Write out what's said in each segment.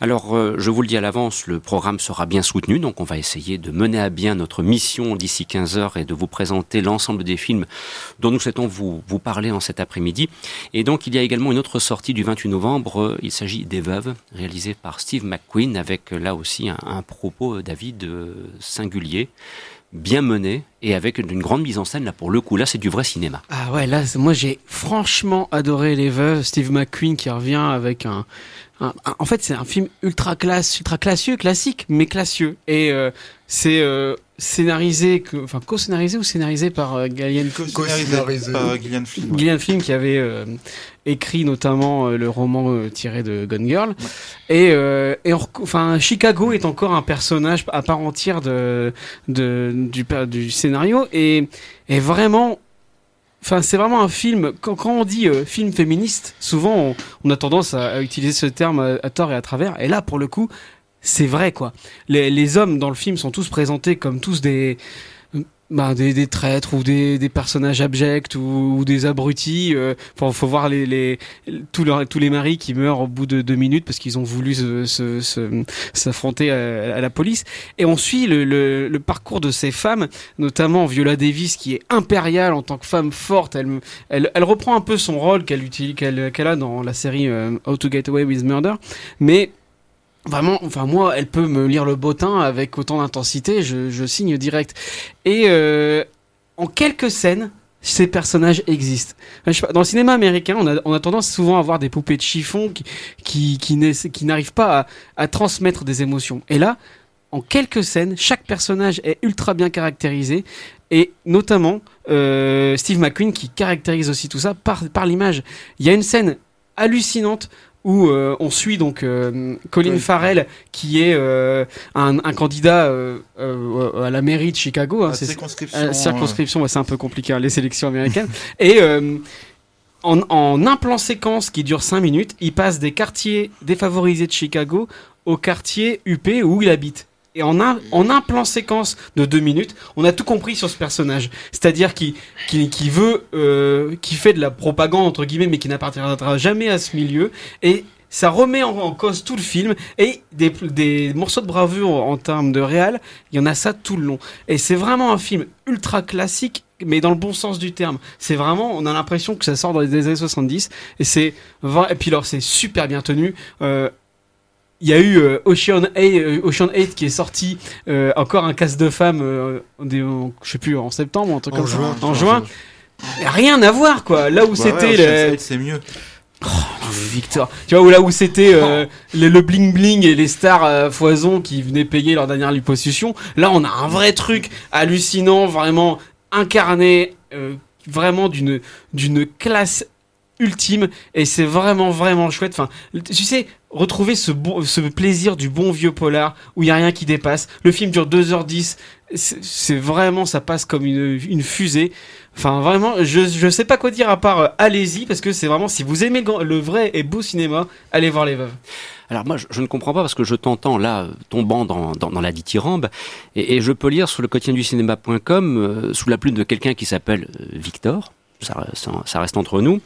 Alors, euh, je vous le dis à l'avance, le programme sera bien soutenu, donc on va essayer de mener à bien notre mission d'ici 15 heures et de vous présenter l'ensemble des films dont nous souhaitons vous, vous parler en cet après-midi. Et donc, il y a également une autre sortie du 28 novembre, il s'agit des Veuves, réalisée par Steve McQueen, avec là aussi un, un propos, David, singulier bien mené et avec une grande mise en scène là pour le coup là c'est du vrai cinéma. Ah ouais là moi j'ai franchement adoré les veuves Steve McQueen qui revient avec un, en fait c'est un film ultra classe ultra classieux classique mais classieux. Et euh, c'est euh, scénarisé, enfin co-scénarisé ou scénarisé par euh, Gillian, co-scénarisé par Gillian Flynn, Gillian Flynn qui avait euh, écrit notamment le roman tiré de Gone Girl. Et, et enfin Chicago est encore un personnage à part entière de, de du, du scénario. Et, et vraiment Enfin, c'est vraiment un film. Quand, quand on dit film féministe, souvent on, on, a tendance à, utiliser ce terme à, à, tort et à travers. Et là, pour le coup, c'est vrai quoi. Les, les, hommes dans le film sont tous présentés comme tous des bah, des, des, traîtres ou des, des personnages abjects ou, ou des abrutis. Euh, faut, faut voir les, les, tous, leurs, tous les maris qui meurent au bout de deux minutes parce qu'ils ont voulu s'affronter se, se, à, à, la police. Et on suit le, le, le, parcours de ces femmes, notamment Viola Davis qui est impériale en tant que femme forte. Elle, elle, elle reprend un peu son rôle qu'elle qu'elle qu'elle a dans la série euh, How to Get Away with Murder, mais Vraiment, enfin moi, elle peut me lire le bottin avec autant d'intensité, je, signe direct. Et euh, en quelques scènes, ces personnages existent. Dans le cinéma américain, on a, tendance souvent à avoir des poupées de chiffon qui, qui, n'arrivent pas à, transmettre des émotions. Et là, en quelques scènes, chaque personnage est ultra bien caractérisé et notamment euh, Steve McQueen qui caractérise aussi tout ça par l'image. Il y a une scène hallucinante où euh, on suit donc euh, Colin oui. Farrell qui est euh, un, un, candidat à la mairie de Chicago. Hein, circonscription. c'est un peu compliqué hein, les sélections américaines. Et en, en, un plan séquence qui dure 5 minutes, il passe des quartiers défavorisés de Chicago au quartier UP où il habite. Et en un, en un plan séquence de deux minutes, on a tout compris sur ce personnage. C'est-à-dire qui, qui, qui veut, euh, qui fait de la propagande entre guillemets, mais qui n'appartiendra jamais à ce milieu. Et ça remet en, cause tout le film et des, des morceaux de bravoure en, termes de réal, il y en a ça tout le long. Et c'est vraiment un film ultra classique mais dans le bon sens du terme. C'est vraiment, on a l'impression que ça sort dans les années 70 et et puis alors c'est super bien tenu. Euh, il y a eu euh, Ocean, 8, euh, Ocean 8 qui est sorti, euh, encore un casse de femmes, euh, je sais plus, en septembre, un truc en comme juin. En juin. Rien à voir, quoi. Là où bah c'était. Ouais, le... c'est mieux. Oh, Victor, tu vois, où là où c'était euh, le, le bling bling et les stars euh, foison qui venaient payer leur dernière liposuction, là on a un vrai truc hallucinant, vraiment incarné, euh, vraiment d'une d'une classe ultime et c'est vraiment vraiment chouette. Enfin, tu sais, retrouver ce, bon, ce plaisir du bon vieux polar où il y a rien qui dépasse. Le film dure 2h10. C'est vraiment, ça passe comme une, une fusée. Enfin, vraiment, je, je sais pas quoi dire à part euh, allez-y, parce que c'est vraiment, si vous aimez le, le, vrai et beau cinéma, allez voir Les Veuves. Alors moi, je, je ne comprends pas parce que je t'entends là, tombant dans, dans, dans la dithyrambe, et, et, je peux lire sur le quotidien du cinéma.com, euh, sous la plume de quelqu'un qui s'appelle euh, Victor, ça, ça, reste entre nous.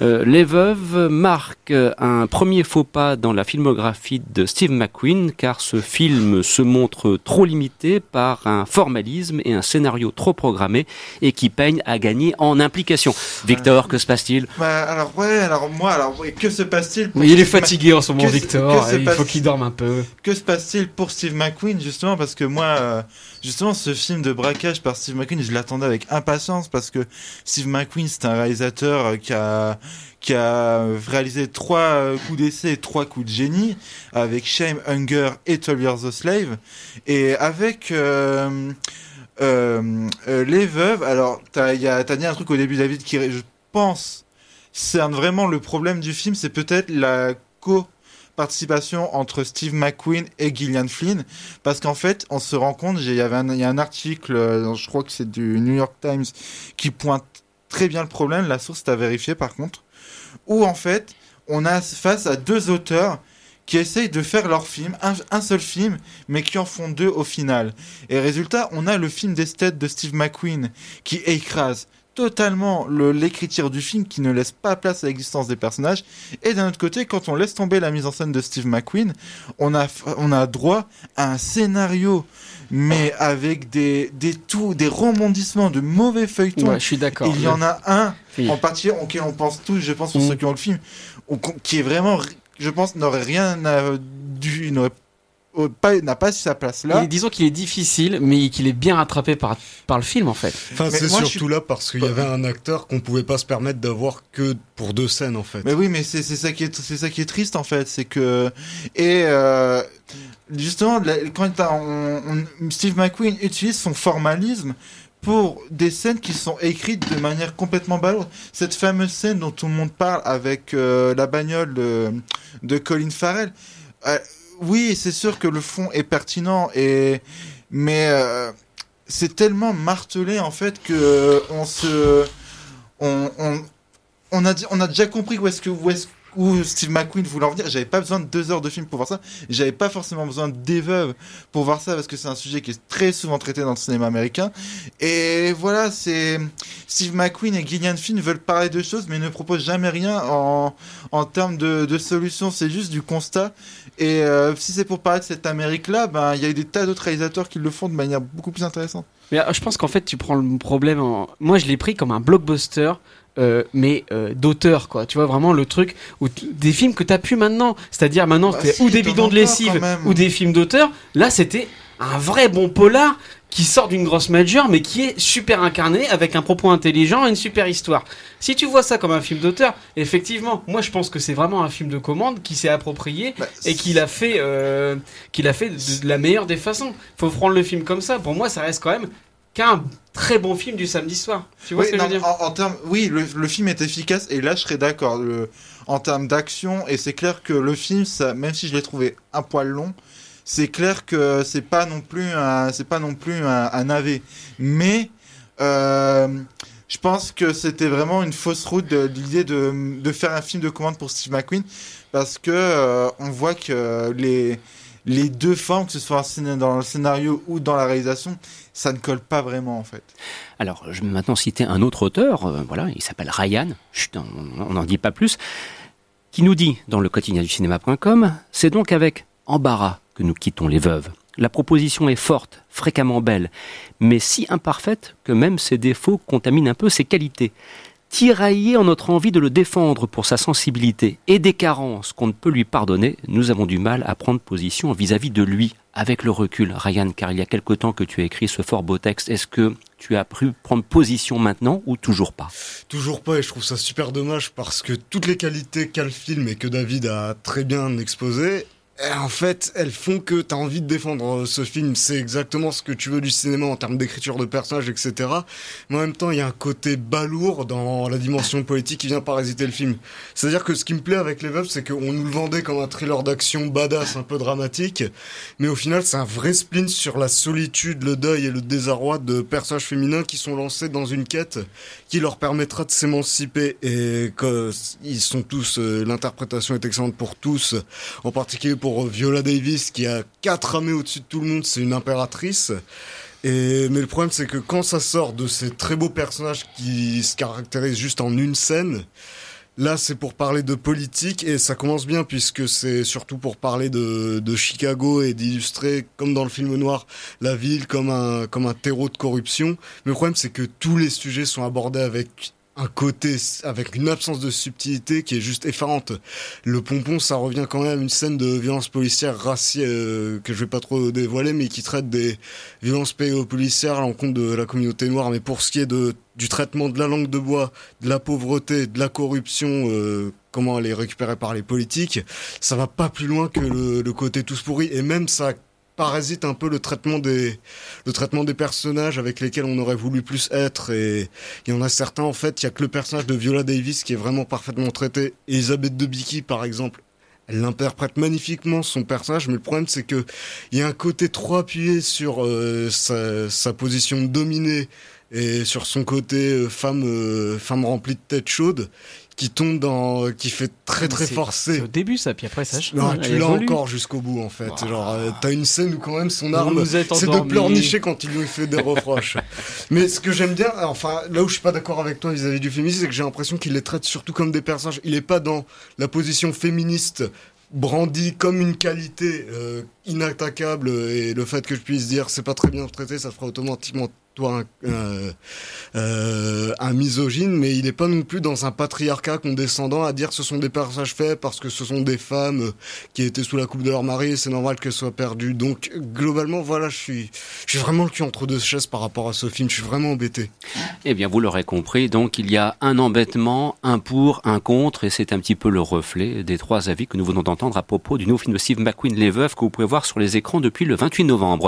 Euh, les Veuves marquent un premier faux pas dans la filmographie de Steve McQueen, car ce film se montre trop limité par un formalisme et un scénario trop programmé et qui peigne à gagner en implication. Victor, que se passe-t-il? Bah, Alors ouais, alors moi, alors que se passe-t-il il est fatigué en ce moment, que Victor. Que il faut qu'il dorme un peu. Que se passe-t-il pour Steve McQueen justement parce que moi. Euh, justement, ce film de braquage par Steve McQueen, je l'attendais avec impatience parce que Steve McQueen, c'est un réalisateur euh, qui a qui a réalisé trois euh, coups d'essai trois coups de génie avec Shame, Hunger et 12 Years a Slave. Et avec euh, euh, euh, Les Veuves, alors t'as dit un truc au début, David, qui je pense c'est vraiment le problème du film, c'est peut-être la co participation entre Steve McQueen et Gillian Flynn parce qu'en fait on se rend compte il y avait y a un article je crois que c'est du New York Times qui pointe très bien le problème la source est à vérifier par contre où en fait on a face à deux auteurs qui essayent de faire leur film, un, un, seul film, mais qui en font deux au final. Et résultat, on a le film d'esthète de Steve McQueen qui écrase totalement l'écriture du film qui ne laisse pas place à l'existence des personnages. Et d'un autre côté, quand on laisse tomber la mise en scène de Steve McQueen, on a, on a droit à un scénario mais avec des, des tout, des rebondissements de mauvais feuilletons. je suis d'accord. Il y en a un, en particulier, auquel on pense tous, je pense, pour mm. ceux qui ont le film, qui est vraiment, je pense, n'aurait rien dû, n'aurait n'a pas sa place là. disons qu'il est difficile, mais qu'il est bien rattrapé par, par le film en fait. Enfin, c'est surtout là parce qu'il y avait un acteur qu'on pouvait pas se permettre d'avoir que pour deux scènes en fait. Mais oui, mais c'est ça qui est c'est ça qui est triste en fait, c'est que et euh, justement quand Steve McQueen utilise son formalisme pour des scènes qui sont écrites de manière complètement balourde. Cette fameuse scène dont tout le monde parle avec euh, la bagnole de, de Colin Farrell. Euh, oui, c'est sûr que le fond est pertinent et mais euh, c'est tellement martelé en fait que on se on, on, on a on a déjà compris où est-ce que où Steve McQueen voulait en venir. J'avais pas besoin de deux heures de film pour voir ça. J'avais pas forcément besoin des veuves pour voir ça parce que c'est un sujet qui est très souvent traité dans le cinéma américain. Et voilà, c'est Steve McQueen et Gillian Flynn veulent parler de choses mais ne proposent jamais rien en, en termes de, de solutions. C'est juste du constat. Et euh, si c'est pour parler de cette Amérique-là, ben il y a eu des tas d'autres réalisateurs qui le font de manière beaucoup plus intéressante. Mais euh, je pense qu'en fait tu prends le problème. En... Moi je l'ai pris comme un blockbuster euh, mais euh, d'auteur quoi tu vois vraiment le truc où des films que t'as pu maintenant c'est-à-dire maintenant bah ou des bidons de lessive ou des films d'auteur là c'était un vrai bon polar qui sort d'une grosse major mais qui est super incarné avec un propos intelligent et une super histoire si tu vois ça comme un film d'auteur effectivement moi je pense que c'est vraiment un film de commande qui s'est approprié bah, et qu'il a fait euh, qu'il a fait de, de, la meilleure des façons faut prendre le film comme ça pour moi ça reste quand même qu'un très bon film du samedi soir. Tu vois oui, ce que je veux dire? en, termes, Oui, le, film est efficace et là je serais d'accord. En termes d'action, et c'est clair que le film, ça, même si je l'ai trouvé un poil long, c'est clair que c'est pas non plus c'est pas non plus un, un Mais euh, je pense que c'était vraiment une fausse route l'idée de, de, faire un film de commande pour Steve McQueen parce que euh, on voit que les les deux formes, que ce soit dans le scénario ou dans la réalisation, ça ne colle pas vraiment en fait. Alors, je vais maintenant citer un autre auteur, euh, voilà, il s'appelle Ryan, on n'en dit pas plus, qui nous dit dans le quotidien du cinéma.com, c'est donc avec embarras que nous quittons les veuves. La proposition est forte, fréquemment belle, mais si imparfaite que même ses défauts contaminent un peu ses qualités tiraillé en notre envie de le défendre pour sa sensibilité et des carences qu'on ne peut lui pardonner, nous avons du mal à prendre position vis-à-vis de lui avec le recul. Ryan, car il y a quelque temps que tu as écrit ce fort beau texte, est-ce que tu as pu prendre position maintenant ou toujours pas? Toujours pas et je trouve ça super dommage parce que toutes les qualités qu'a le film et que David a très bien exposées, en fait, elles font que tu as envie de défendre euh, ce film. C'est exactement ce que tu veux du cinéma en termes d'écriture de personnages, etc. Mais en même temps, il y a un côté balourd dans la dimension politique qui vient parasiter le film. C'est-à-dire que ce qui me plaît avec Les Veuves, c'est qu'on nous le vendait comme un thriller d'action badass, un peu dramatique. Mais au final, c'est un vrai spleen sur la solitude, le deuil et le désarroi de personnages féminins qui sont lancés dans une quête qui leur permettra de s'émanciper. Et ils sont tous, euh, l'interprétation est excellente pour tous, en particulier pour Viola Davis qui a quatre ramées au-dessus de tout le monde, c'est une impératrice. Et, mais le problème, c'est que quand ça sort de ces très beaux personnages qui se caractérisent juste en une scène, là, c'est pour parler de politique et ça commence bien puisque c'est surtout pour parler de, de Chicago et d'illustrer, comme dans le film noir, la ville comme un, comme un terreau de corruption. Mais le problème, c'est que tous les sujets sont abordés avec un côté avec une absence de subtilité qui est juste effarante. Le pompon, ça revient quand même à une scène de violence policière raciale euh, que je vais pas trop dévoiler, mais qui traite des violences policières à l'encontre de la communauté noire. Mais pour ce qui est de du traitement de la langue de bois, de la pauvreté, de la corruption, euh, comment elle est récupérée par les politiques, ça va pas plus loin que le, le côté tous pourri. Et même ça parasite un peu le traitement des le traitement des personnages avec lesquels on aurait voulu plus être et il y en a certains en fait il y a que le personnage de Viola Davis qui est vraiment parfaitement traité. Elisabeth Debicki par exemple elle interprète magnifiquement son personnage mais le problème c'est que il y a un côté trop appuyé sur euh, sa, sa position dominée et sur son côté euh, femme euh, femme remplie de tête chaude qui tombe dans, qui fait très très forcé. C'est au début ça, puis après ça. Non, tu l'as encore jusqu'au bout en fait. Wow. Genre, euh, t'as une scène où quand même son arme, c'est de pleurnicher quand il lui fait des reproches. Mais ce que j'aime bien, enfin là où je suis pas d'accord avec toi vis-à-vis du féminisme, c'est que j'ai l'impression qu'il les traite surtout comme des personnages. Il est pas dans la position féministe brandie comme une qualité euh, inattaquable et le fait que je puisse dire c'est pas très bien traité, ça fera automatiquement toi un, euh, euh, un misogyne, mais il est pas non plus dans un patriarcat condescendant à dire que ce sont des personnages faits parce que ce sont des femmes euh, qui étaient sous la coupe de leur mari et c'est normal qu'elles soient perdues. Donc globalement, voilà, je suis, je suis vraiment le cul entre deux chaises par rapport à ce film. Je suis vraiment embêté. Eh bien, vous l'aurez compris, donc il y a un embêtement, un pour, un contre, et c'est un petit peu le reflet des trois avis que nous venons d'entendre à propos du nouveau film de Steve McQueen, Les Veuves, que vous pouvez voir sur les écrans depuis le 28 novembre.